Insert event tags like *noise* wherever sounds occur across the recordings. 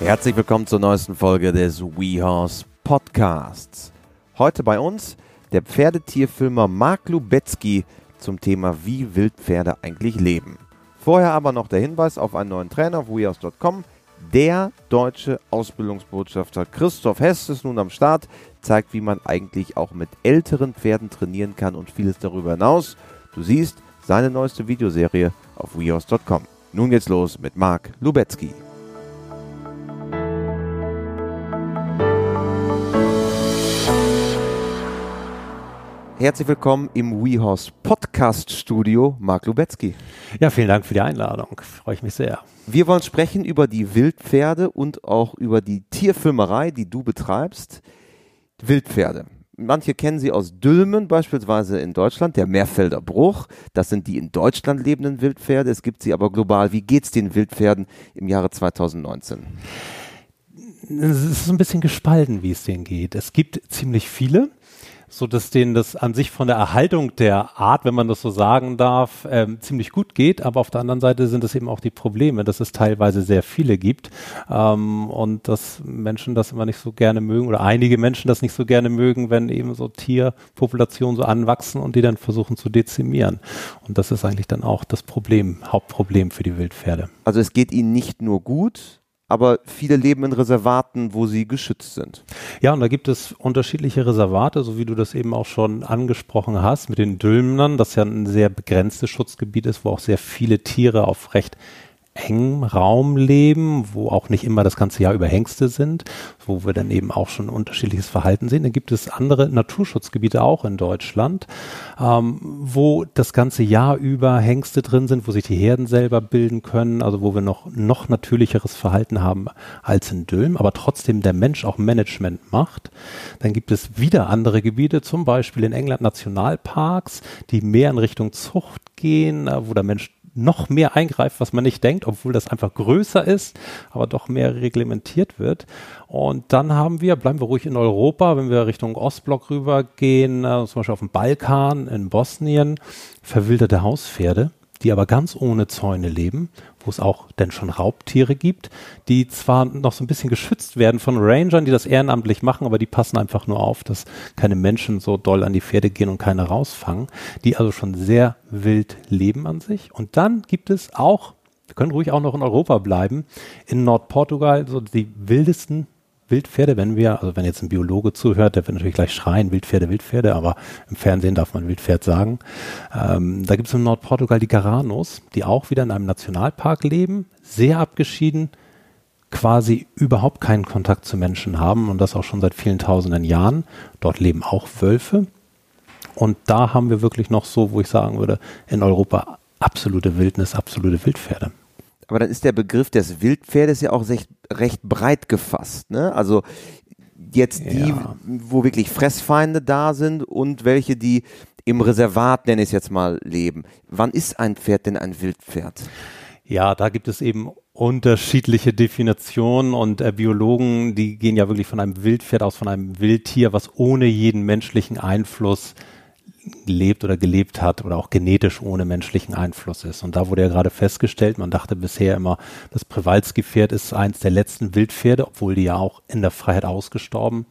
Herzlich willkommen zur neuesten Folge des WeHorse Podcasts. Heute bei uns der Pferdetierfilmer Mark Lubetzky zum Thema Wie Wildpferde eigentlich leben. Vorher aber noch der Hinweis auf einen neuen Trainer auf WeHorse.com. Der deutsche Ausbildungsbotschafter Christoph Hess ist nun am Start, zeigt, wie man eigentlich auch mit älteren Pferden trainieren kann und vieles darüber hinaus. Du siehst seine neueste Videoserie auf WeHorse.com. Nun geht's los mit Mark Lubetzky. Herzlich willkommen im WeHorse Podcast Studio, Mark Lubetzky. Ja, vielen Dank für die Einladung. Freue ich mich sehr. Wir wollen sprechen über die Wildpferde und auch über die Tierfilmerei, die du betreibst. Wildpferde. Manche kennen sie aus Dülmen, beispielsweise in Deutschland, der Meerfelder Bruch. Das sind die in Deutschland lebenden Wildpferde. Es gibt sie aber global. Wie geht's den Wildpferden im Jahre 2019? Es ist ein bisschen gespalten, wie es denen geht. Es gibt ziemlich viele so dass denen das an sich von der Erhaltung der Art, wenn man das so sagen darf, ähm, ziemlich gut geht. Aber auf der anderen Seite sind es eben auch die Probleme, dass es teilweise sehr viele gibt ähm, und dass Menschen das immer nicht so gerne mögen oder einige Menschen das nicht so gerne mögen, wenn eben so Tierpopulationen so anwachsen und die dann versuchen zu dezimieren. Und das ist eigentlich dann auch das Problem, Hauptproblem für die Wildpferde. Also es geht ihnen nicht nur gut, aber viele leben in Reservaten, wo sie geschützt sind. Ja, und da gibt es unterschiedliche Reservate, so wie du das eben auch schon angesprochen hast, mit den Dülmnern, das ja ein sehr begrenztes Schutzgebiet ist, wo auch sehr viele Tiere auf recht engem Raum leben, wo auch nicht immer das ganze Jahr über Hengste sind, wo wir dann eben auch schon unterschiedliches Verhalten sehen. Dann gibt es andere Naturschutzgebiete auch in Deutschland, ähm, wo das ganze Jahr über Hengste drin sind, wo sich die Herden selber bilden können, also wo wir noch, noch natürlicheres Verhalten haben als in Dülmen, aber trotzdem der Mensch auch Management macht. Dann gibt es wieder andere Gebiete, zum Beispiel in England Nationalparks, die mehr in Richtung Zucht gehen, äh, wo der Mensch noch mehr eingreift, was man nicht denkt, obwohl das einfach größer ist, aber doch mehr reglementiert wird. Und dann haben wir, bleiben wir ruhig in Europa, wenn wir Richtung Ostblock rübergehen, äh, zum Beispiel auf dem Balkan, in Bosnien, verwilderte Hauspferde die aber ganz ohne Zäune leben, wo es auch denn schon Raubtiere gibt, die zwar noch so ein bisschen geschützt werden von Rangern, die das ehrenamtlich machen, aber die passen einfach nur auf, dass keine Menschen so doll an die Pferde gehen und keine rausfangen, die also schon sehr wild leben an sich. Und dann gibt es auch, wir können ruhig auch noch in Europa bleiben, in Nordportugal so die wildesten Wildpferde, wenn wir, also wenn jetzt ein Biologe zuhört, der wird natürlich gleich schreien, Wildpferde, Wildpferde, aber im Fernsehen darf man Wildpferd sagen. Ähm, da gibt es in Nordportugal die Garanos, die auch wieder in einem Nationalpark leben, sehr abgeschieden, quasi überhaupt keinen Kontakt zu Menschen haben und das auch schon seit vielen tausenden Jahren. Dort leben auch Wölfe. Und da haben wir wirklich noch so, wo ich sagen würde, in Europa absolute Wildnis, absolute Wildpferde aber dann ist der Begriff des Wildpferdes ja auch recht, recht breit gefasst. Ne? Also jetzt die, ja. wo wirklich Fressfeinde da sind und welche, die im Reservat, nenne ich es jetzt mal, leben. Wann ist ein Pferd denn ein Wildpferd? Ja, da gibt es eben unterschiedliche Definitionen und äh, Biologen, die gehen ja wirklich von einem Wildpferd aus, von einem Wildtier, was ohne jeden menschlichen Einfluss lebt oder gelebt hat oder auch genetisch ohne menschlichen Einfluss ist. Und da wurde ja gerade festgestellt, man dachte bisher immer, das Przewalski-Pferd ist eins der letzten Wildpferde, obwohl die ja auch in der Freiheit ausgestorben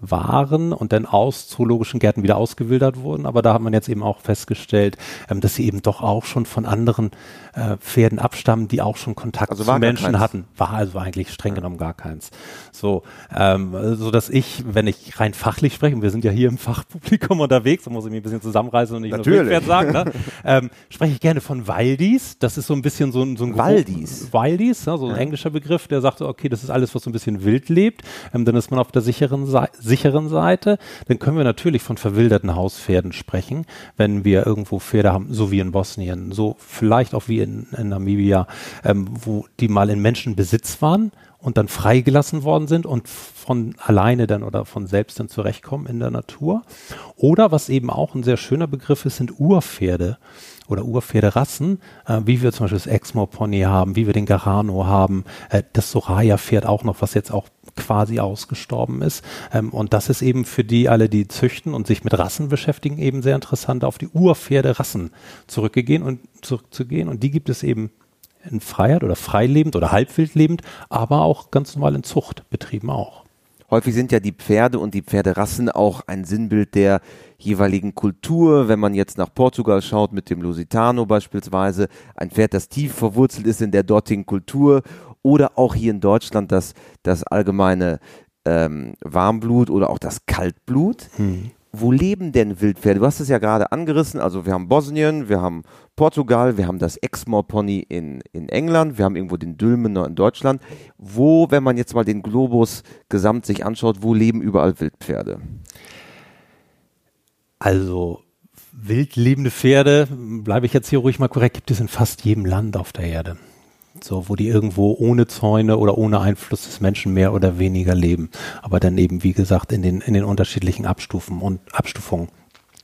waren und dann aus zoologischen Gärten wieder ausgewildert wurden. Aber da hat man jetzt eben auch festgestellt, ähm, dass sie eben doch auch schon von anderen äh, Pferden abstammen, die auch schon Kontakt also zu Menschen hatten. War also eigentlich streng genommen gar keins. So, ähm, so dass ich, wenn ich rein fachlich spreche, und wir sind ja hier im Fachpublikum *laughs* unterwegs, da muss ich mich ein bisschen zusammenreißen und nicht Natürlich. nur sagen, ne? ähm, spreche ich gerne von Wildis. Das ist so ein bisschen so ein, so ein Waldis. Wildis, ne? so ein ja. englischer Begriff, der sagt, okay, das ist alles, was so ein bisschen wild lebt. Ähm, dann ist man auf der sicheren Seite sicheren Seite, dann können wir natürlich von verwilderten Hauspferden sprechen, wenn wir irgendwo Pferde haben, so wie in Bosnien, so vielleicht auch wie in, in Namibia, ähm, wo die mal in Menschenbesitz waren und dann freigelassen worden sind und von alleine dann oder von selbst dann zurechtkommen in der Natur. Oder was eben auch ein sehr schöner Begriff ist, sind Urpferde oder Urpferderassen, äh, wie wir zum Beispiel das Exmoor Pony haben, wie wir den Garano haben, äh, das Soraya-Pferd auch noch, was jetzt auch quasi ausgestorben ist. Ähm, und das ist eben für die alle, die züchten und sich mit Rassen beschäftigen, eben sehr interessant, auf die Urpferderassen zurückgehen und zurückzugehen. Und die gibt es eben in Freiheit oder freilebend oder halbwildlebend, aber auch ganz normal in Zuchtbetrieben auch. Häufig sind ja die Pferde und die Pferderassen auch ein Sinnbild der jeweiligen Kultur. Wenn man jetzt nach Portugal schaut mit dem Lusitano beispielsweise, ein Pferd, das tief verwurzelt ist in der dortigen Kultur oder auch hier in Deutschland das, das allgemeine ähm, Warmblut oder auch das Kaltblut. Hm. Wo leben denn Wildpferde? Du hast es ja gerade angerissen. Also wir haben Bosnien, wir haben Portugal, wir haben das Exmoor Pony in, in England, wir haben irgendwo den Dülmener in Deutschland. Wo, wenn man jetzt mal den Globus gesamt sich anschaut, wo leben überall Wildpferde? Also wild lebende Pferde, bleibe ich jetzt hier ruhig mal korrekt, gibt es in fast jedem Land auf der Erde so wo die irgendwo ohne Zäune oder ohne Einfluss des Menschen mehr oder weniger leben, aber dann eben wie gesagt in den in den unterschiedlichen Abstufen und Abstufungen.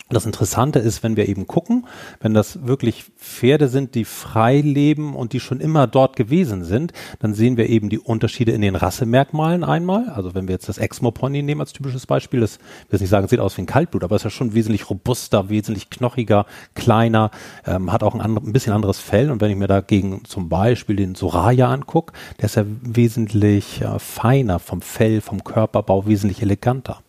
Das Interessante ist, wenn wir eben gucken, wenn das wirklich Pferde sind, die frei leben und die schon immer dort gewesen sind, dann sehen wir eben die Unterschiede in den Rassemerkmalen einmal. Also wenn wir jetzt das Exmoor Pony nehmen als typisches Beispiel, das ich will nicht sagen, sieht aus wie ein Kaltblut, aber ist ja schon wesentlich robuster, wesentlich knochiger, kleiner, ähm, hat auch ein, ein bisschen anderes Fell. Und wenn ich mir dagegen zum Beispiel den Soraya angucke, der ist ja wesentlich äh, feiner vom Fell, vom Körperbau, wesentlich eleganter.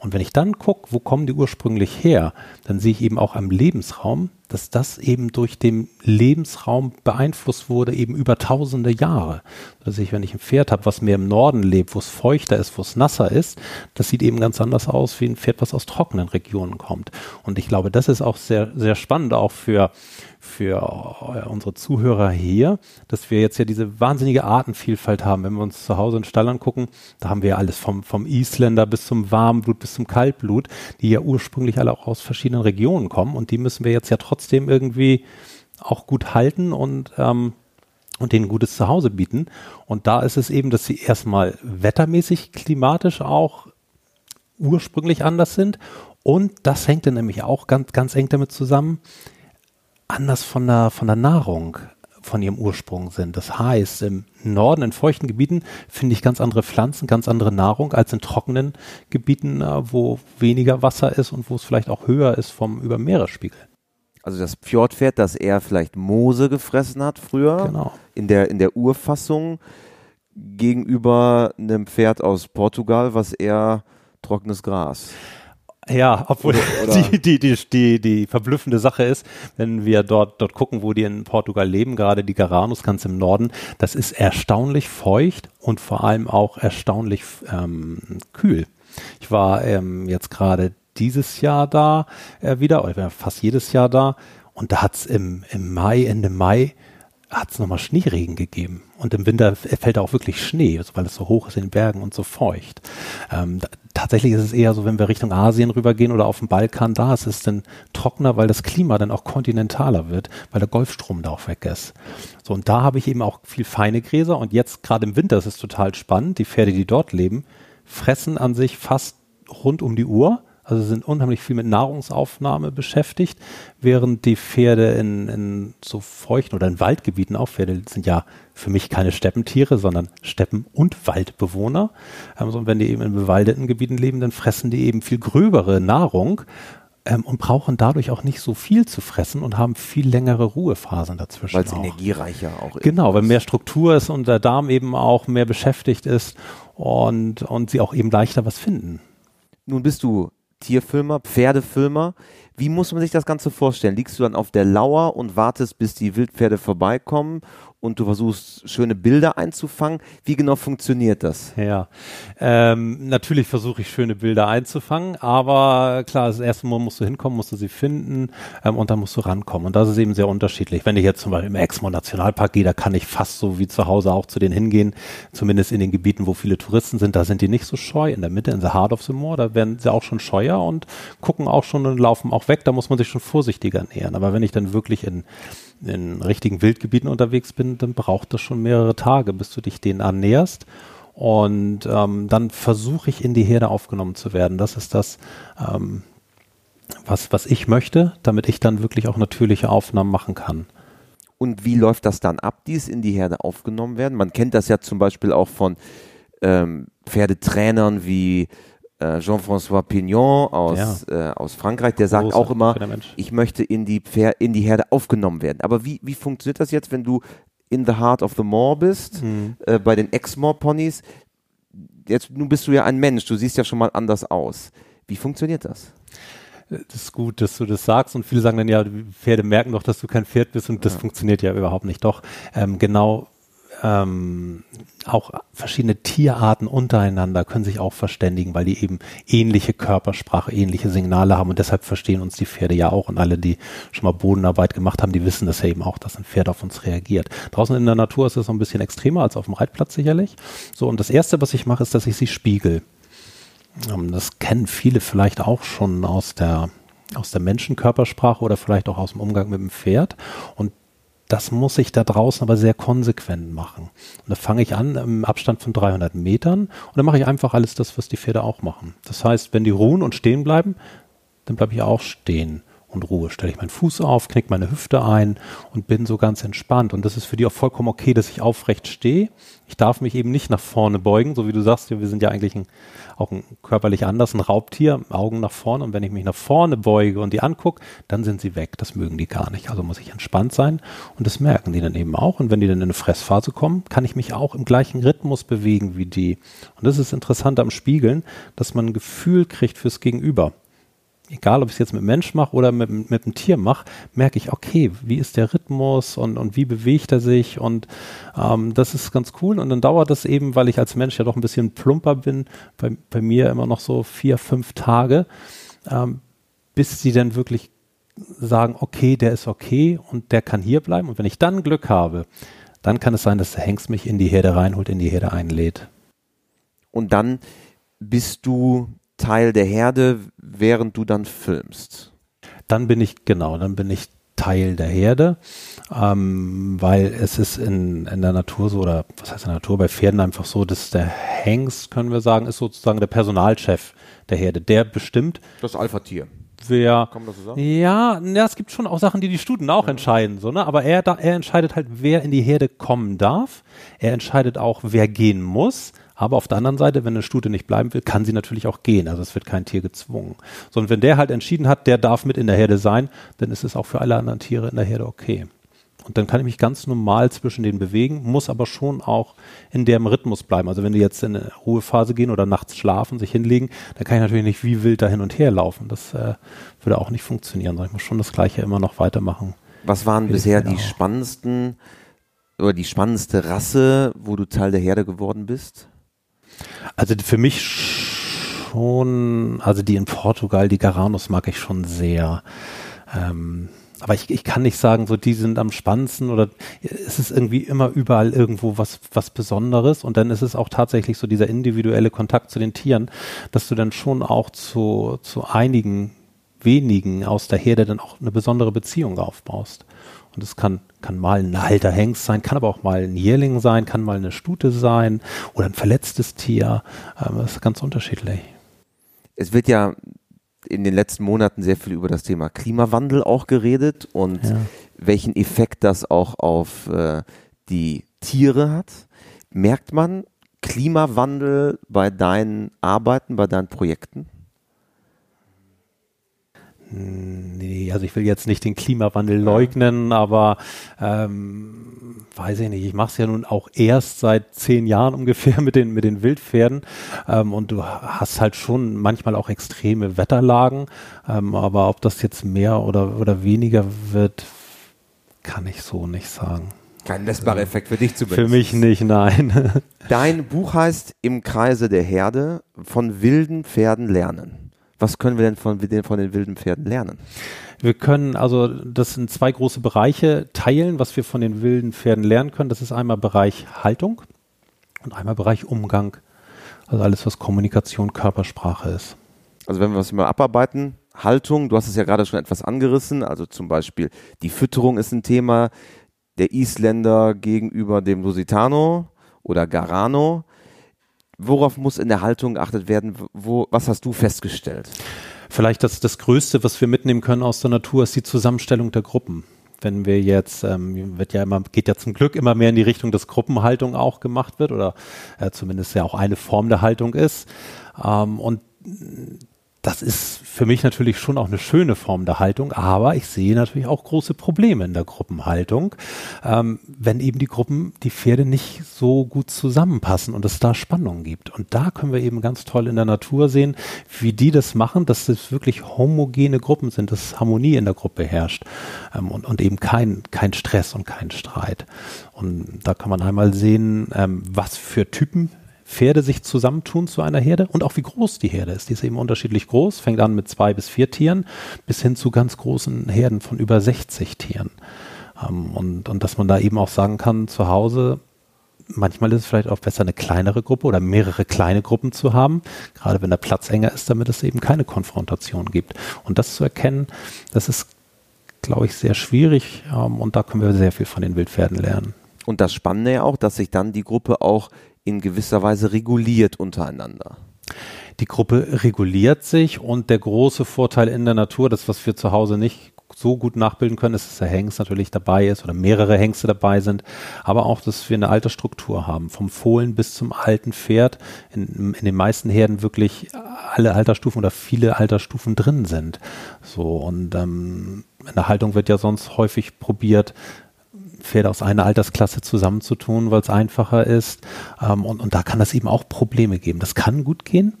Und wenn ich dann gucke, wo kommen die ursprünglich her, dann sehe ich eben auch am Lebensraum, dass das eben durch den Lebensraum beeinflusst wurde, eben über tausende Jahre. Dass ich, wenn ich ein Pferd habe, was mehr im Norden lebt, wo es feuchter ist, wo es nasser ist, das sieht eben ganz anders aus wie ein Pferd, was aus trockenen Regionen kommt. Und ich glaube, das ist auch sehr, sehr spannend, auch für, für unsere Zuhörer hier, dass wir jetzt ja diese wahnsinnige Artenvielfalt haben. Wenn wir uns zu Hause in Stall angucken, da haben wir ja alles vom, vom Isländer bis zum Warmblut bis zum Kaltblut, die ja ursprünglich alle auch aus verschiedenen Regionen kommen und die müssen wir jetzt ja trotzdem irgendwie auch gut halten und ähm, und denen gutes Zuhause bieten. Und da ist es eben, dass sie erstmal wettermäßig, klimatisch auch ursprünglich anders sind. Und das hängt dann nämlich auch ganz, ganz eng damit zusammen, anders von der, von der Nahrung von ihrem Ursprung sind. Das heißt, im Norden, in feuchten Gebieten, finde ich ganz andere Pflanzen, ganz andere Nahrung als in trockenen Gebieten, äh, wo weniger Wasser ist und wo es vielleicht auch höher ist vom über Meeresspiegel. Also das Fjordpferd, das eher vielleicht Moose gefressen hat früher, genau. in, der, in der Urfassung, gegenüber einem Pferd aus Portugal, was eher trockenes Gras. Ja, obwohl *laughs* die, die, die, die, die verblüffende Sache ist, wenn wir dort, dort gucken, wo die in Portugal leben, gerade die Garanus ganz im Norden, das ist erstaunlich feucht und vor allem auch erstaunlich ähm, kühl. Ich war ähm, jetzt gerade dieses Jahr da äh, wieder, oder fast jedes Jahr da, und da hat's im, im Mai, Ende Mai, hat es nochmal Schneeregen gegeben. Und im Winter fällt auch wirklich Schnee, also weil es so hoch ist in den Bergen und so feucht. Ähm, da, tatsächlich ist es eher so, wenn wir Richtung Asien rübergehen oder auf dem Balkan, da ist es dann trockener, weil das Klima dann auch kontinentaler wird, weil der Golfstrom da auch weg ist. So, und da habe ich eben auch viel feine Gräser. Und jetzt gerade im Winter ist es total spannend. Die Pferde, die dort leben, fressen an sich fast rund um die Uhr also sind unheimlich viel mit Nahrungsaufnahme beschäftigt, während die Pferde in, in so feuchten oder in Waldgebieten auch, Pferde sind ja für mich keine Steppentiere, sondern Steppen- und Waldbewohner. Also und wenn die eben in bewaldeten Gebieten leben, dann fressen die eben viel gröbere Nahrung ähm, und brauchen dadurch auch nicht so viel zu fressen und haben viel längere Ruhephasen dazwischen. Weil es energiereicher auch ist. Genau, weil mehr Struktur ist und der Darm eben auch mehr beschäftigt ist und, und sie auch eben leichter was finden. Nun bist du Tierfilmer, Pferdefilmer. Wie muss man sich das Ganze vorstellen? Liegst du dann auf der Lauer und wartest, bis die Wildpferde vorbeikommen und du versuchst schöne Bilder einzufangen. Wie genau funktioniert das? Ja, ähm, natürlich versuche ich schöne Bilder einzufangen, aber klar, das erste Mal musst du hinkommen, musst du sie finden ähm, und dann musst du rankommen. Und das ist eben sehr unterschiedlich. Wenn ich jetzt zum Beispiel im Exmoor Nationalpark gehe, da kann ich fast so wie zu Hause auch zu denen hingehen, zumindest in den Gebieten, wo viele Touristen sind, da sind die nicht so scheu. In der Mitte, in the heart of the moor, da werden sie auch schon scheuer und gucken auch schon und laufen auch weg. Da muss man sich schon vorsichtiger nähern. Aber wenn ich dann wirklich in in richtigen Wildgebieten unterwegs bin, dann braucht das schon mehrere Tage, bis du dich denen annäherst. Und ähm, dann versuche ich in die Herde aufgenommen zu werden. Das ist das, ähm, was, was ich möchte, damit ich dann wirklich auch natürliche Aufnahmen machen kann. Und wie läuft das dann ab, dies in die Herde aufgenommen werden? Man kennt das ja zum Beispiel auch von ähm, Pferdetrainern wie Jean-François Pignon aus, ja. äh, aus Frankreich, der sagt auch immer, ich möchte in die, Pfer in die Herde aufgenommen werden. Aber wie, wie funktioniert das jetzt, wenn du in the heart of the moor bist, mhm. äh, bei den Exmoor-Ponys. Jetzt, nun bist du ja ein Mensch, du siehst ja schon mal anders aus. Wie funktioniert das? Das ist gut, dass du das sagst und viele sagen dann ja, Pferde merken doch, dass du kein Pferd bist und das ja. funktioniert ja überhaupt nicht. Doch, ähm, genau ähm, auch verschiedene Tierarten untereinander können sich auch verständigen, weil die eben ähnliche Körpersprache, ähnliche Signale haben und deshalb verstehen uns die Pferde ja auch und alle, die schon mal Bodenarbeit gemacht haben, die wissen das ja eben auch, dass ein Pferd auf uns reagiert. Draußen in der Natur ist es so ein bisschen extremer als auf dem Reitplatz sicherlich. So, und das erste, was ich mache, ist, dass ich sie spiegel. Ähm, das kennen viele vielleicht auch schon aus der aus der Menschenkörpersprache oder vielleicht auch aus dem Umgang mit dem Pferd. Und das muss ich da draußen aber sehr konsequent machen. Und da fange ich an im Abstand von 300 Metern und dann mache ich einfach alles das, was die Pferde auch machen. Das heißt, wenn die ruhen und stehen bleiben, dann bleibe ich auch stehen und Ruhe. Stelle ich meinen Fuß auf, knick meine Hüfte ein und bin so ganz entspannt. Und das ist für die auch vollkommen okay, dass ich aufrecht stehe. Ich darf mich eben nicht nach vorne beugen, so wie du sagst, wir sind ja eigentlich ein, auch ein körperlich anders, ein Raubtier, Augen nach vorne. Und wenn ich mich nach vorne beuge und die angucke, dann sind sie weg. Das mögen die gar nicht. Also muss ich entspannt sein. Und das merken die dann eben auch. Und wenn die dann in eine Fressphase kommen, kann ich mich auch im gleichen Rhythmus bewegen wie die. Und das ist interessant am Spiegeln, dass man ein Gefühl kriegt fürs Gegenüber egal ob ich es jetzt mit Mensch mache oder mit, mit einem Tier mache, merke ich, okay, wie ist der Rhythmus und, und wie bewegt er sich? Und ähm, das ist ganz cool. Und dann dauert das eben, weil ich als Mensch ja doch ein bisschen plumper bin, bei, bei mir immer noch so vier, fünf Tage, ähm, bis sie dann wirklich sagen, okay, der ist okay und der kann hier bleiben. Und wenn ich dann Glück habe, dann kann es sein, dass der Hengst mich in die Herde reinholt, in die Herde einlädt. Und dann bist du Teil der Herde, während du dann filmst. Dann bin ich, genau, dann bin ich Teil der Herde, ähm, weil es ist in, in der Natur so, oder was heißt in der Natur, bei Pferden einfach so, dass der Hengst, können wir sagen, ist sozusagen der Personalchef der Herde. Der bestimmt. Das Alpha-Tier. Wer, Kann man das so sagen? Ja, ja, es gibt schon auch Sachen, die die Stuten auch ja. entscheiden, so, ne? aber er, da, er entscheidet halt, wer in die Herde kommen darf. Er entscheidet auch, wer gehen muss. Aber auf der anderen Seite, wenn eine Stute nicht bleiben will, kann sie natürlich auch gehen. Also es wird kein Tier gezwungen. Sondern wenn der halt entschieden hat, der darf mit in der Herde sein, dann ist es auch für alle anderen Tiere in der Herde okay. Und dann kann ich mich ganz normal zwischen denen bewegen, muss aber schon auch in dem Rhythmus bleiben. Also wenn die jetzt in eine Ruhephase gehen oder nachts schlafen, sich hinlegen, dann kann ich natürlich nicht wie wild da hin und her laufen. Das äh, würde auch nicht funktionieren, sondern ich muss schon das Gleiche immer noch weitermachen. Was waren bisher die spannendsten oder die spannendste Rasse, wo du Teil der Herde geworden bist? Also für mich schon, also die in Portugal, die Garanos mag ich schon sehr. Ähm, aber ich, ich kann nicht sagen, so die sind am spannendsten oder es ist irgendwie immer überall irgendwo was, was Besonderes und dann ist es auch tatsächlich so dieser individuelle Kontakt zu den Tieren, dass du dann schon auch zu, zu einigen wenigen aus der Herde dann auch eine besondere Beziehung aufbaust. Und es kann, kann mal ein alter Hengst sein, kann aber auch mal ein Jährling sein, kann mal eine Stute sein oder ein verletztes Tier. Ähm, das ist ganz unterschiedlich. Es wird ja in den letzten Monaten sehr viel über das Thema Klimawandel auch geredet und ja. welchen Effekt das auch auf äh, die Tiere hat. Merkt man Klimawandel bei deinen Arbeiten, bei deinen Projekten? Nee, also ich will jetzt nicht den Klimawandel leugnen, aber ähm, weiß ich nicht, ich mache es ja nun auch erst seit zehn Jahren ungefähr *laughs* mit den, mit den Wildpferden ähm, und du hast halt schon manchmal auch extreme Wetterlagen, ähm, aber ob das jetzt mehr oder, oder weniger wird, kann ich so nicht sagen. Kein messbarer Effekt für dich zumindest. Für mich nicht, nein. *laughs* Dein Buch heißt Im Kreise der Herde von wilden Pferden lernen. Was können wir denn von, von den wilden Pferden lernen? Wir können also das in zwei große Bereiche teilen, was wir von den wilden Pferden lernen können. Das ist einmal Bereich Haltung und einmal Bereich Umgang. Also alles, was Kommunikation, Körpersprache ist. Also wenn wir das mal abarbeiten, Haltung, du hast es ja gerade schon etwas angerissen, also zum Beispiel die Fütterung ist ein Thema, der Isländer gegenüber dem Lusitano oder Garano worauf muss in der Haltung geachtet werden? Wo, was hast du festgestellt? Vielleicht das, das Größte, was wir mitnehmen können aus der Natur, ist die Zusammenstellung der Gruppen. Wenn wir jetzt, ähm, wird ja immer, geht ja zum Glück immer mehr in die Richtung, dass Gruppenhaltung auch gemacht wird oder äh, zumindest ja auch eine Form der Haltung ist. Ähm, und das ist für mich natürlich schon auch eine schöne Form der Haltung, aber ich sehe natürlich auch große Probleme in der Gruppenhaltung, ähm, wenn eben die Gruppen, die Pferde nicht so gut zusammenpassen und es da Spannungen gibt. Und da können wir eben ganz toll in der Natur sehen, wie die das machen, dass es wirklich homogene Gruppen sind, dass Harmonie in der Gruppe herrscht ähm, und, und eben kein, kein Stress und kein Streit. Und da kann man einmal sehen, ähm, was für Typen Pferde sich zusammentun zu einer Herde und auch wie groß die Herde ist. Die ist eben unterschiedlich groß, fängt an mit zwei bis vier Tieren bis hin zu ganz großen Herden von über 60 Tieren. Ähm, und, und dass man da eben auch sagen kann, zu Hause, manchmal ist es vielleicht auch besser, eine kleinere Gruppe oder mehrere kleine Gruppen zu haben, gerade wenn der Platz enger ist, damit es eben keine Konfrontation gibt. Und das zu erkennen, das ist, glaube ich, sehr schwierig ähm, und da können wir sehr viel von den Wildpferden lernen. Und das Spannende ja auch, dass sich dann die Gruppe auch in gewisser Weise reguliert untereinander. Die Gruppe reguliert sich und der große Vorteil in der Natur, das was wir zu Hause nicht so gut nachbilden können, ist, dass der Hengst natürlich dabei ist oder mehrere Hengste dabei sind, aber auch, dass wir eine Altersstruktur haben, vom Fohlen bis zum alten Pferd, in, in den meisten Herden wirklich alle Altersstufen oder viele Altersstufen drin sind. So und ähm, in der Haltung wird ja sonst häufig probiert, Pferde aus einer Altersklasse zusammenzutun, weil es einfacher ist. Ähm, und, und da kann es eben auch Probleme geben. Das kann gut gehen.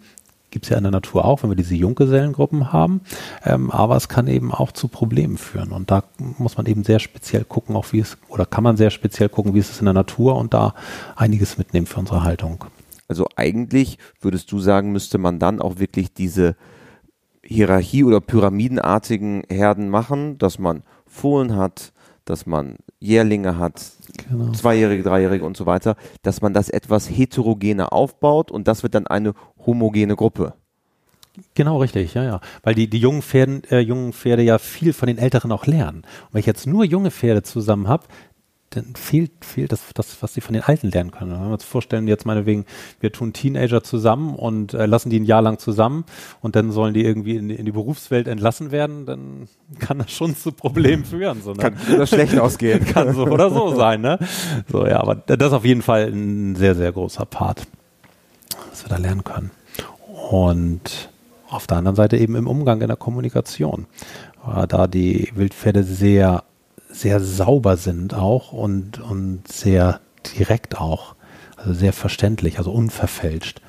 Gibt es ja in der Natur auch, wenn wir diese Junggesellengruppen haben. Ähm, aber es kann eben auch zu Problemen führen. Und da muss man eben sehr speziell gucken, auch wie es, oder kann man sehr speziell gucken, wie es ist in der Natur und da einiges mitnehmen für unsere Haltung. Also eigentlich würdest du sagen, müsste man dann auch wirklich diese Hierarchie- oder pyramidenartigen Herden machen, dass man Fohlen hat, dass man Jährlinge hat, genau. Zweijährige, Dreijährige und so weiter, dass man das etwas heterogener aufbaut und das wird dann eine homogene Gruppe. Genau, richtig, ja, ja. Weil die, die jungen, Pferden, äh, jungen Pferde ja viel von den Älteren auch lernen. Und wenn ich jetzt nur junge Pferde zusammen habe, dann fehlt, fehlt das, das, was sie von den Alten lernen können. Wenn wir uns vorstellen, jetzt meinetwegen, wir tun Teenager zusammen und äh, lassen die ein Jahr lang zusammen und dann sollen die irgendwie in die, in die Berufswelt entlassen werden, dann kann das schon zu Problemen führen. So, ne? Kann oder schlecht ausgehen. *laughs* kann so oder so sein, ne? So, ja, aber das ist auf jeden Fall ein sehr, sehr großer Part, was wir da lernen können. Und auf der anderen Seite eben im Umgang in der Kommunikation. Da die Wildpferde sehr sehr sauber sind auch und, und sehr direkt auch. Also sehr verständlich, also unverfälscht.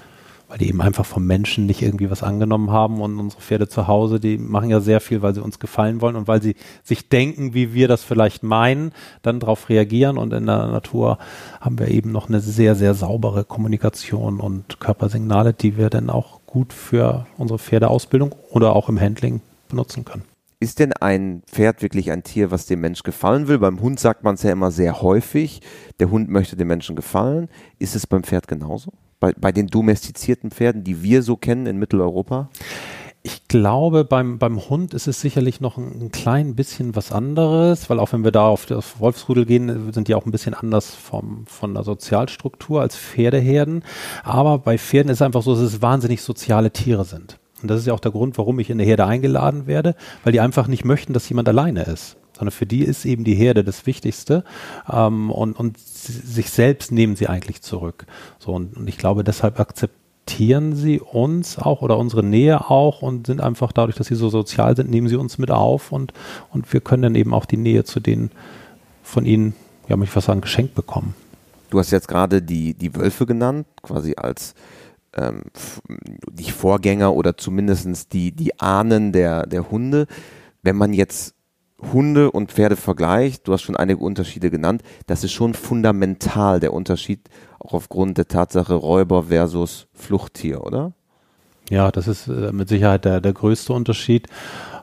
Weil die eben einfach vom Menschen nicht irgendwie was angenommen haben und unsere Pferde zu Hause, die machen ja sehr viel, weil sie uns gefallen wollen und weil sie sich denken, wie wir das vielleicht meinen, dann darauf reagieren und in der Natur haben wir eben noch eine sehr, sehr saubere Kommunikation und Körpersignale, die wir dann auch gut für unsere Pferdeausbildung oder auch im Handling benutzen können. Ist denn ein Pferd wirklich ein Tier, was dem Mensch gefallen will? Beim Hund sagt man es ja immer sehr häufig. Der Hund möchte dem Menschen gefallen. Ist es beim Pferd genauso? Bei, bei den domestizierten Pferden, die wir so kennen in Mitteleuropa? Ich glaube, beim, beim Hund ist es sicherlich noch ein, ein, klein bisschen was anderes, weil auch wenn wir da auf das Wolfsrudel gehen, sind die auch ein bisschen anders vom, von der Sozialstruktur als Pferdeherden. Aber bei Pferden ist es einfach so, dass es wahnsinnig soziale Tiere sind. Und das ist ja auch der Grund, warum ich in der Herde eingeladen werde, weil die einfach nicht möchten, dass jemand alleine ist. Sondern für die ist eben die Herde das Wichtigste. Ähm, und, und sich selbst nehmen sie eigentlich zurück. So, und, und ich glaube, deshalb akzeptieren sie uns auch oder unsere Nähe auch und sind einfach dadurch, dass sie so sozial sind, nehmen sie uns mit auf und, und wir können dann eben auch die Nähe zu denen von ihnen, ja, möchte ich fast sagen, geschenkt bekommen. Du hast jetzt gerade die, die Wölfe genannt, quasi als ähm, nicht Vorgänger oder zumindest die, die Ahnen der, der Hunde. Wenn man jetzt Hunde und Pferde vergleicht, du hast schon einige Unterschiede genannt, das ist schon fundamental der Unterschied, auch aufgrund der Tatsache Räuber versus Fluchttier, oder? Ja, das ist äh, mit Sicherheit der, der größte Unterschied.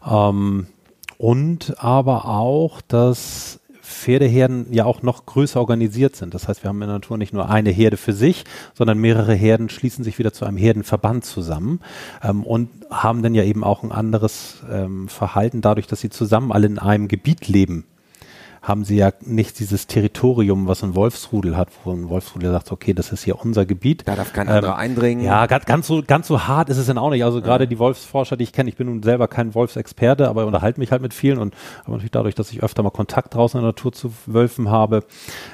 Ähm, und aber auch, dass Pferdeherden ja auch noch größer organisiert sind. Das heißt, wir haben in der Natur nicht nur eine Herde für sich, sondern mehrere Herden schließen sich wieder zu einem Herdenverband zusammen ähm, und haben dann ja eben auch ein anderes ähm, Verhalten dadurch, dass sie zusammen alle in einem Gebiet leben haben sie ja nicht dieses Territorium, was ein Wolfsrudel hat, wo ein Wolfsrudel sagt, okay, das ist hier unser Gebiet. Da darf kein anderer ähm, eindringen. Ja, ganz, ganz, so, ganz so hart ist es dann auch nicht. Also ja. gerade die Wolfsforscher, die ich kenne, ich bin nun selber kein Wolfsexperte, aber unterhalte mich halt mit vielen und aber natürlich dadurch, dass ich öfter mal Kontakt draußen in der Natur zu Wölfen habe,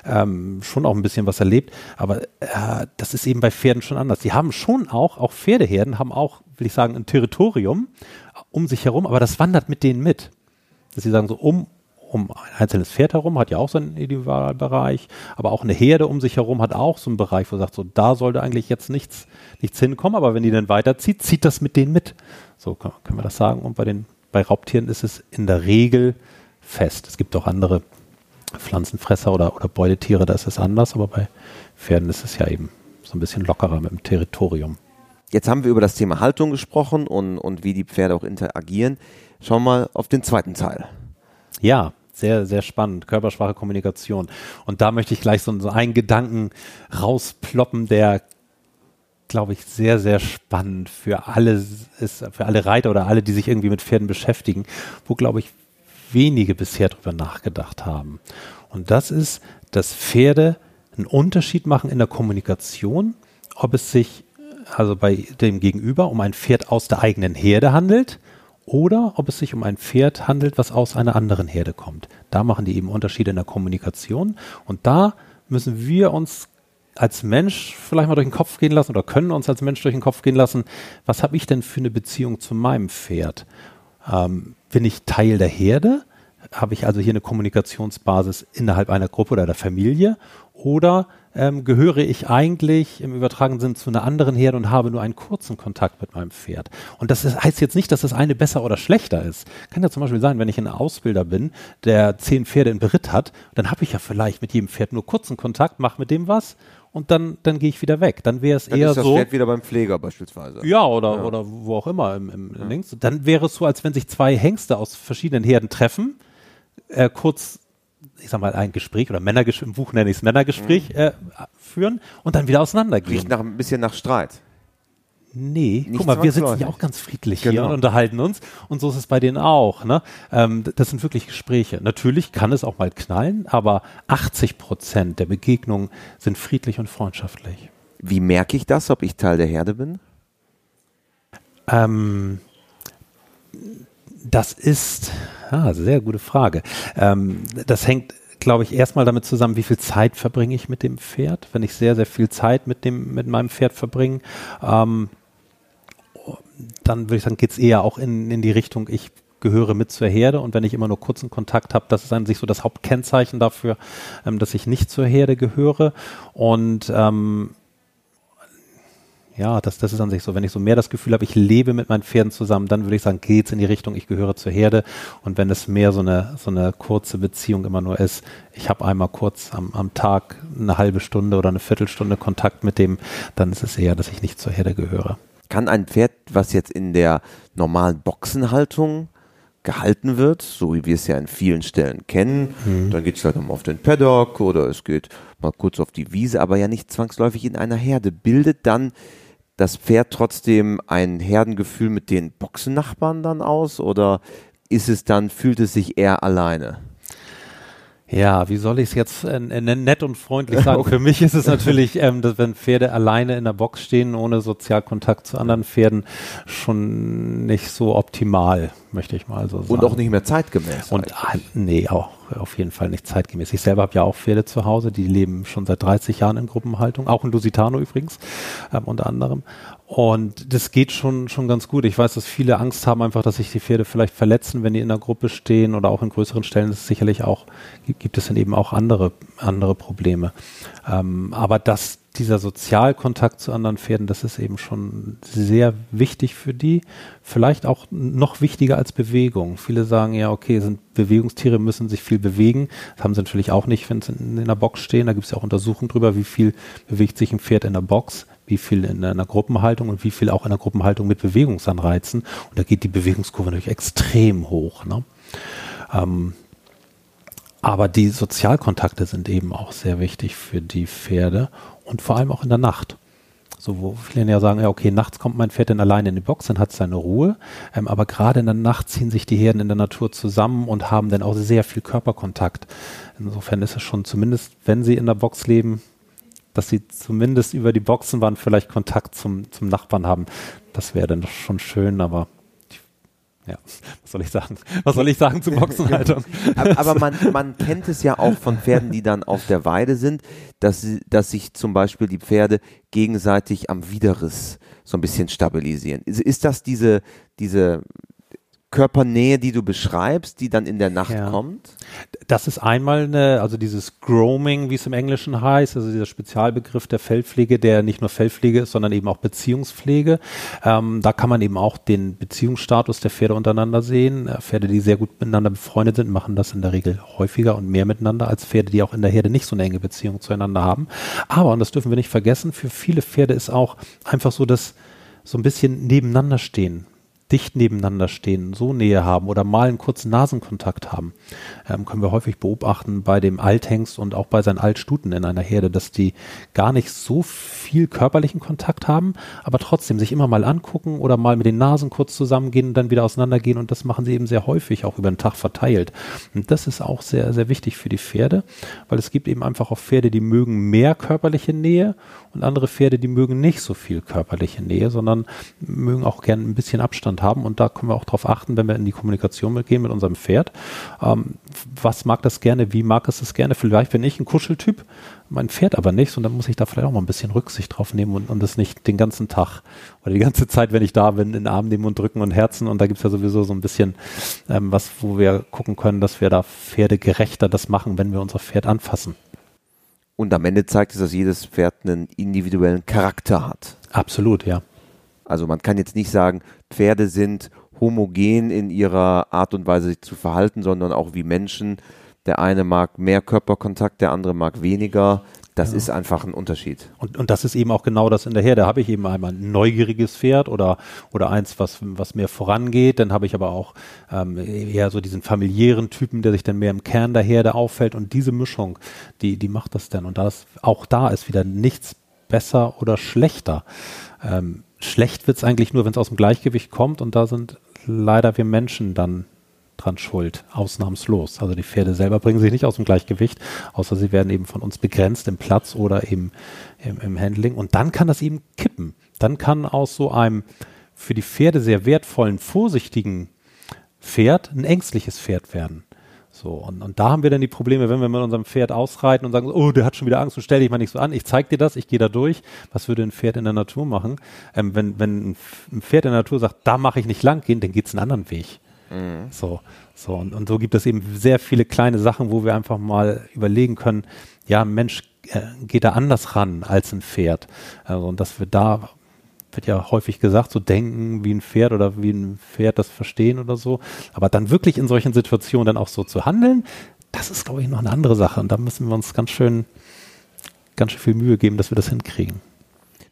ähm, schon auch ein bisschen was erlebt. Aber äh, das ist eben bei Pferden schon anders. Die haben schon auch, auch Pferdeherden haben auch, will ich sagen, ein Territorium um sich herum, aber das wandert mit denen mit. Dass sie sagen, so um um ein einzelnes Pferd herum hat ja auch seinen Individualbereich, aber auch eine Herde um sich herum hat auch so einen Bereich, wo sagt, so da sollte eigentlich jetzt nichts, nichts hinkommen, aber wenn die dann weiterzieht, zieht das mit denen mit. So können wir das sagen. Und bei den, bei Raubtieren ist es in der Regel fest. Es gibt auch andere Pflanzenfresser oder, oder Beutetiere, da ist es anders, aber bei Pferden ist es ja eben so ein bisschen lockerer mit dem Territorium. Jetzt haben wir über das Thema Haltung gesprochen und, und wie die Pferde auch interagieren. Schauen wir mal auf den zweiten Teil. Ja, sehr, sehr spannend. Körpersprache, Kommunikation. Und da möchte ich gleich so, so einen Gedanken rausploppen, der glaube ich, sehr, sehr spannend für alle ist, für alle Reiter oder alle, die sich irgendwie mit Pferden beschäftigen, wo, glaube ich, wenige bisher drüber nachgedacht haben. Und das ist, dass Pferde einen Unterschied machen in der Kommunikation, ob es sich also bei dem Gegenüber um ein Pferd aus der eigenen Herde handelt oder ob es sich um ein Pferd handelt, was aus einer anderen Herde kommt. Da machen die eben Unterschiede in der Kommunikation und da müssen wir uns als Mensch vielleicht mal durch den Kopf gehen lassen oder können uns als Mensch durch den Kopf gehen lassen, was habe ich denn für eine Beziehung zu meinem Pferd? Ähm, bin ich Teil der Herde? Habe ich also hier eine Kommunikationsbasis innerhalb einer Gruppe oder der Familie? Oder ähm, gehöre ich eigentlich im übertragenen Sinn zu einer anderen Herde und habe nur einen kurzen Kontakt mit meinem Pferd. Und das ist, heißt jetzt nicht, dass das eine besser oder schlechter ist. Kann ja zum Beispiel sein, wenn ich ein Ausbilder bin, der zehn Pferde in Beritt hat, dann habe ich ja vielleicht mit jedem Pferd nur kurzen Kontakt, mache mit dem was und dann, dann gehe ich wieder weg. Dann wäre es eher ist das so. Pferd wieder beim Pfleger beispielsweise. Ja, oder, ja. oder wo auch immer im, im ja. Links. Dann wäre es so, als wenn sich zwei Hengste aus verschiedenen Herden treffen, äh, kurz ich sag mal, ein Gespräch oder Männergespräch, im Buch nenne ich es Männergespräch, mhm. äh, führen und dann wieder auseinandergehen. Riecht nach ein bisschen nach Streit. Nee, Nicht guck mal, wir sitzen ja auch ganz friedlich genau. hier und unterhalten uns und so ist es bei denen auch. Ne? Ähm, das sind wirklich Gespräche. Natürlich kann es auch mal knallen, aber 80 Prozent der Begegnungen sind friedlich und freundschaftlich. Wie merke ich das, ob ich Teil der Herde bin? Ähm, das ist, ah, sehr gute Frage. Ähm, das hängt, glaube ich, erstmal damit zusammen, wie viel Zeit verbringe ich mit dem Pferd. Wenn ich sehr, sehr viel Zeit mit dem, mit meinem Pferd verbringe, ähm, dann würde ich sagen, geht es eher auch in, in die Richtung, ich gehöre mit zur Herde und wenn ich immer nur kurzen Kontakt habe, das ist an sich so das Hauptkennzeichen dafür, ähm, dass ich nicht zur Herde gehöre. Und ähm, ja, das, das ist an sich so. Wenn ich so mehr das Gefühl habe, ich lebe mit meinen Pferden zusammen, dann würde ich sagen, geht's in die Richtung, ich gehöre zur Herde. Und wenn es mehr so eine, so eine kurze Beziehung immer nur ist, ich habe einmal kurz am, am Tag eine halbe Stunde oder eine Viertelstunde Kontakt mit dem, dann ist es eher, dass ich nicht zur Herde gehöre. Kann ein Pferd, was jetzt in der normalen Boxenhaltung gehalten wird, so wie wir es ja in vielen Stellen kennen. Mhm. Dann geht es halt auf den Paddock oder es geht mal kurz auf die Wiese, aber ja nicht zwangsläufig in einer Herde. Bildet dann das Pferd trotzdem ein Herdengefühl mit den Boxennachbarn dann aus oder ist es dann, fühlt es sich eher alleine? Ja, wie soll ich es jetzt äh, nett und freundlich *laughs* sagen? Für mich ist es natürlich, ähm, dass wenn Pferde alleine in der Box stehen, ohne Sozialkontakt zu anderen Pferden, schon nicht so optimal, möchte ich mal so sagen. Und auch nicht mehr zeitgemäß. Und ah, nee, auch auf jeden Fall nicht zeitgemäß. Ich selber habe ja auch Pferde zu Hause, die leben schon seit 30 Jahren in Gruppenhaltung, auch in Lusitano übrigens, ähm, unter anderem. Und das geht schon, schon ganz gut. Ich weiß, dass viele Angst haben einfach, dass sich die Pferde vielleicht verletzen, wenn die in der Gruppe stehen oder auch in größeren Stellen. Das ist sicherlich auch, gibt es dann eben auch andere, andere Probleme. Ähm, aber das, dieser Sozialkontakt zu anderen Pferden, das ist eben schon sehr wichtig für die. Vielleicht auch noch wichtiger als Bewegung. Viele sagen ja, okay, sind Bewegungstiere, müssen sich viel bewegen. Das haben sie natürlich auch nicht, wenn sie in, in der Box stehen. Da gibt es ja auch Untersuchungen drüber, wie viel bewegt sich ein Pferd in der Box, wie viel in einer Gruppenhaltung und wie viel auch in der Gruppenhaltung mit Bewegungsanreizen. Und da geht die Bewegungskurve natürlich extrem hoch. Ne? Ähm, aber die Sozialkontakte sind eben auch sehr wichtig für die Pferde und vor allem auch in der Nacht. So, wo viele ja sagen, ja, okay, nachts kommt mein Pferd dann alleine in die Box, dann hat es seine Ruhe. Ähm, aber gerade in der Nacht ziehen sich die Herden in der Natur zusammen und haben dann auch sehr viel Körperkontakt. Insofern ist es schon zumindest, wenn sie in der Box leben, dass sie zumindest über die Boxenwand vielleicht Kontakt zum, zum Nachbarn haben. Das wäre dann schon schön, aber ja, was soll ich sagen? Was soll ich sagen zur Boxenhaltung? *laughs* aber, aber man, man kennt es ja auch von Pferden, die dann auf der Weide sind, dass, sie, dass sich zum Beispiel die Pferde gegenseitig am Widerriss so ein bisschen stabilisieren. Ist, ist das diese, diese Körpernähe, die du beschreibst, die dann in der Nacht ja. kommt? Das ist einmal eine, also dieses Grooming, wie es im Englischen heißt, also dieser Spezialbegriff der Fellpflege, der nicht nur Fellpflege ist, sondern eben auch Beziehungspflege. Ähm, da kann man eben auch den Beziehungsstatus der Pferde untereinander sehen. Äh, Pferde, die sehr gut miteinander befreundet sind, machen das in der Regel häufiger und mehr miteinander als Pferde, die auch in der Herde nicht so eine enge Beziehung zueinander haben. Aber, und das dürfen wir nicht vergessen, für viele Pferde ist auch einfach so, dass so ein bisschen nebeneinander stehen dicht nebeneinander stehen, so Nähe haben oder mal einen kurzen Nasenkontakt haben, ähm, können wir häufig beobachten bei dem Althengst und auch bei seinen Altstuten in einer Herde, dass die gar nicht so viel körperlichen Kontakt haben, aber trotzdem sich immer mal angucken oder mal mit den Nasen kurz zusammengehen und dann wieder auseinandergehen und das machen sie eben sehr häufig, auch über den Tag verteilt. Und das ist auch sehr, sehr wichtig für die Pferde, weil es gibt eben einfach auch Pferde, die mögen mehr körperliche Nähe und andere Pferde, die mögen nicht so viel körperliche Nähe, sondern mögen auch gern ein bisschen Abstand haben. Und da können wir auch darauf achten, wenn wir in die Kommunikation gehen mit unserem Pferd. Ähm, was mag das gerne? Wie mag es das gerne? Vielleicht bin ich ein Kuscheltyp, mein Pferd aber nicht. Und dann muss ich da vielleicht auch mal ein bisschen Rücksicht drauf nehmen und, und das nicht den ganzen Tag oder die ganze Zeit, wenn ich da bin, in den Arm nehmen und drücken und Herzen. Und da gibt es ja sowieso so ein bisschen ähm, was, wo wir gucken können, dass wir da pferdegerechter das machen, wenn wir unser Pferd anfassen. Und am Ende zeigt es, dass jedes Pferd einen individuellen Charakter hat. Absolut, ja. Also man kann jetzt nicht sagen, Pferde sind homogen in ihrer Art und Weise sich zu verhalten, sondern auch wie Menschen. Der eine mag mehr Körperkontakt, der andere mag weniger. Das ja. ist einfach ein Unterschied. Und, und das ist eben auch genau das in der Herde. Da habe ich eben einmal ein neugieriges Pferd oder, oder eins, was, was mehr vorangeht. Dann habe ich aber auch ähm, eher so diesen familiären Typen, der sich dann mehr im Kern der Herde auffällt. Und diese Mischung, die, die macht das dann. Und das, auch da ist wieder nichts besser oder schlechter. Ähm, schlecht wird es eigentlich nur, wenn es aus dem Gleichgewicht kommt. Und da sind leider wir Menschen dann dran schuld, ausnahmslos. Also die Pferde selber bringen sich nicht aus dem Gleichgewicht, außer sie werden eben von uns begrenzt im Platz oder eben im, im Handling. Und dann kann das eben kippen. Dann kann aus so einem für die Pferde sehr wertvollen, vorsichtigen Pferd ein ängstliches Pferd werden. So, und, und da haben wir dann die Probleme, wenn wir mit unserem Pferd ausreiten und sagen, oh, der hat schon wieder Angst und stell dich mal nicht so an, ich zeig dir das, ich gehe da durch. Was würde ein Pferd in der Natur machen? Ähm, wenn, wenn ein Pferd in der Natur sagt, da mache ich nicht lang gehen, dann geht es einen anderen Weg. Mhm. So, so und, und so gibt es eben sehr viele kleine Sachen, wo wir einfach mal überlegen können, ja, Mensch äh, geht da anders ran als ein Pferd. Also, und dass wir da wird ja häufig gesagt, so denken wie ein Pferd oder wie ein Pferd das verstehen oder so. Aber dann wirklich in solchen Situationen dann auch so zu handeln, das ist, glaube ich, noch eine andere Sache. Und da müssen wir uns ganz schön, ganz schön viel Mühe geben, dass wir das hinkriegen.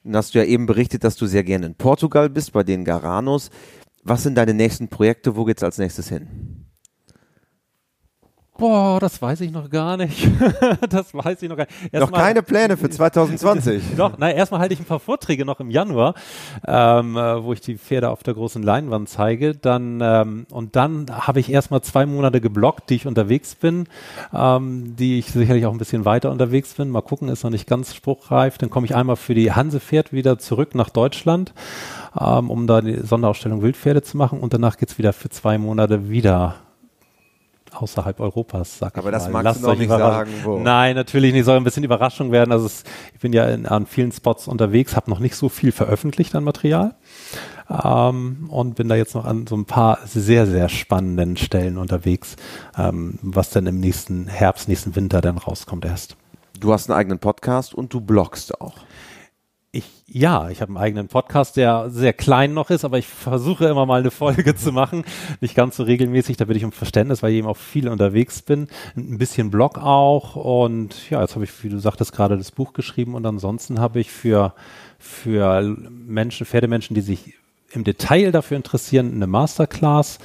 Dann hast du ja eben berichtet, dass du sehr gerne in Portugal bist, bei den Garanos. Was sind deine nächsten Projekte? Wo geht's als nächstes hin? Boah, das weiß ich noch gar nicht. *laughs* das weiß ich noch gar nicht. Erst noch mal, keine Pläne für *laughs* 2020. *laughs* Doch, na, erstmal halte ich ein paar Vorträge noch im Januar, ähm, äh, wo ich die Pferde auf der großen Leinwand zeige. Dann, ähm, und dann habe ich erstmal zwei Monate geblockt, die ich unterwegs bin, ähm, die ich sicherlich auch ein bisschen weiter unterwegs bin. Mal gucken, ist noch nicht ganz spruchreif. Dann komme ich einmal für die Hansepferd wieder zurück nach Deutschland ähm, um da die Sonderausstellung Wildpferde zu machen und danach geht's wieder für zwei Monate wieder außerhalb Europas, sag Aber ich das mal. magst Lasst du noch nicht sagen, wo. Nein, natürlich nicht. Soll ein bisschen Überraschung werden. Also es, ich bin ja in, an vielen Spots unterwegs, habe noch nicht so viel veröffentlicht an Material ähm, und bin da jetzt noch an so ein paar sehr, sehr spannenden Stellen unterwegs, ähm, was dann im nächsten Herbst, nächsten Winter dann rauskommt erst. Du hast einen eigenen Podcast und du bloggst auch. Ich, ja, ich habe einen eigenen Podcast, der sehr klein noch ist, aber ich versuche immer mal eine Folge zu machen. Nicht ganz so regelmäßig, da bitte ich um Verständnis, weil ich eben auch viel unterwegs bin. Ein bisschen Blog auch und ja, jetzt habe ich, wie du sagtest, gerade das Buch geschrieben und ansonsten habe ich für, für Menschen, Pferdemenschen, die sich im Detail dafür interessieren, eine Masterclass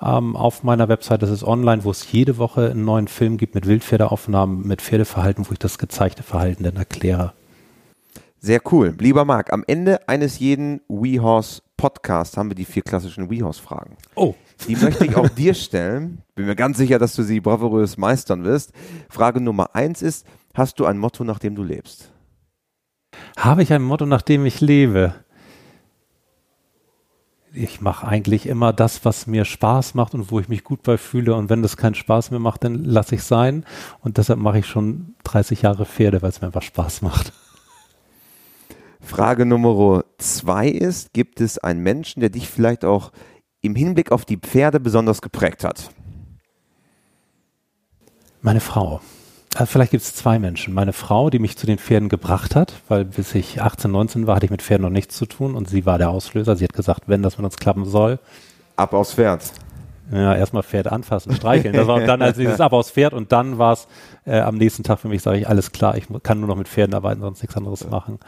ähm, auf meiner Website. Das ist online, wo es jede Woche einen neuen Film gibt mit Wildpferdeaufnahmen, mit Pferdeverhalten, wo ich das gezeigte Verhalten dann erkläre. Sehr cool. Lieber Marc, am Ende eines jeden WeHorse Podcasts haben wir die vier klassischen WeHorse-Fragen. Oh. Die möchte ich auch dir stellen. Bin mir ganz sicher, dass du sie bravourös meistern wirst. Frage Nummer eins ist, hast du ein Motto, nach dem du lebst? Habe ich ein Motto, nach dem ich lebe? ich mache eigentlich immer das, was mir Spaß macht und wo ich mich gut bei fühle. Und wenn das keinen Spaß mehr macht, dann lasse ich sein. Und deshalb mache ich schon 30 Jahre Pferde, weil es mir einfach Spaß macht. Frage Nummer zwei ist, gibt es einen Menschen, der dich vielleicht auch im Hinblick auf die Pferde besonders geprägt hat? Meine Frau. Also vielleicht gibt es zwei Menschen. Meine Frau, die mich zu den Pferden gebracht hat, weil bis ich 18, 19 war, hatte ich mit Pferden noch nichts zu tun und sie war der Auslöser. Sie hat gesagt, wenn das mit uns klappen soll. Ab aufs Pferd. Ja, erstmal Pferd anfassen, streicheln. Das war dann als dieses Ab aufs Pferd und dann war es äh, am nächsten Tag für mich, sage ich, alles klar, ich kann nur noch mit Pferden arbeiten, sonst nichts anderes ja. machen.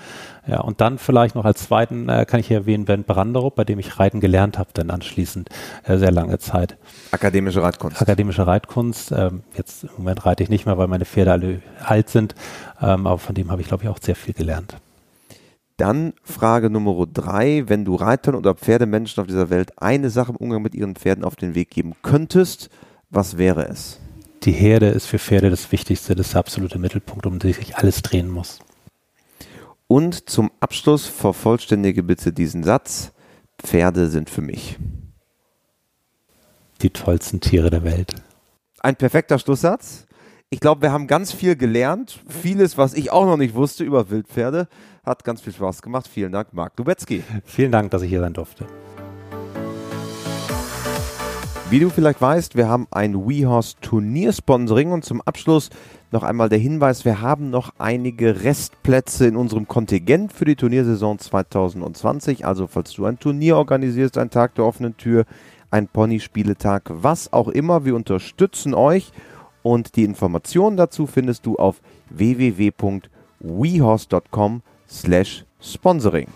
Ja, und dann vielleicht noch als zweiten äh, kann ich hier erwähnen Bernd Branderup, bei dem ich Reiten gelernt habe, dann anschließend äh, sehr lange Zeit. Akademische Reitkunst. Akademische Reitkunst. Ähm, jetzt im Moment reite ich nicht mehr, weil meine Pferde alle alt sind, ähm, aber von dem habe ich, glaube ich, auch sehr viel gelernt. Dann Frage Nummer drei. Wenn du Reitern oder Pferdemenschen auf dieser Welt eine Sache im Umgang mit ihren Pferden auf den Weg geben könntest, was wäre es? Die Herde ist für Pferde das Wichtigste, das absolute Mittelpunkt, um den sich alles drehen muss. Und zum Abschluss vervollständige bitte diesen Satz. Pferde sind für mich. Die tollsten Tiere der Welt. Ein perfekter Schlusssatz. Ich glaube, wir haben ganz viel gelernt. Vieles, was ich auch noch nicht wusste über Wildpferde. Hat ganz viel Spaß gemacht. Vielen Dank, Marc Dubetzky. Vielen Dank, dass ich hier sein durfte. Wie du vielleicht weißt, wir haben ein WeHorse Turniersponsoring und zum Abschluss noch einmal der Hinweis, wir haben noch einige Restplätze in unserem Kontingent für die Turniersaison 2020. Also falls du ein Turnier organisierst, ein Tag der offenen Tür, ein Pony-Spieletag, was auch immer, wir unterstützen euch und die Informationen dazu findest du auf www.wehorse.com slash sponsoring.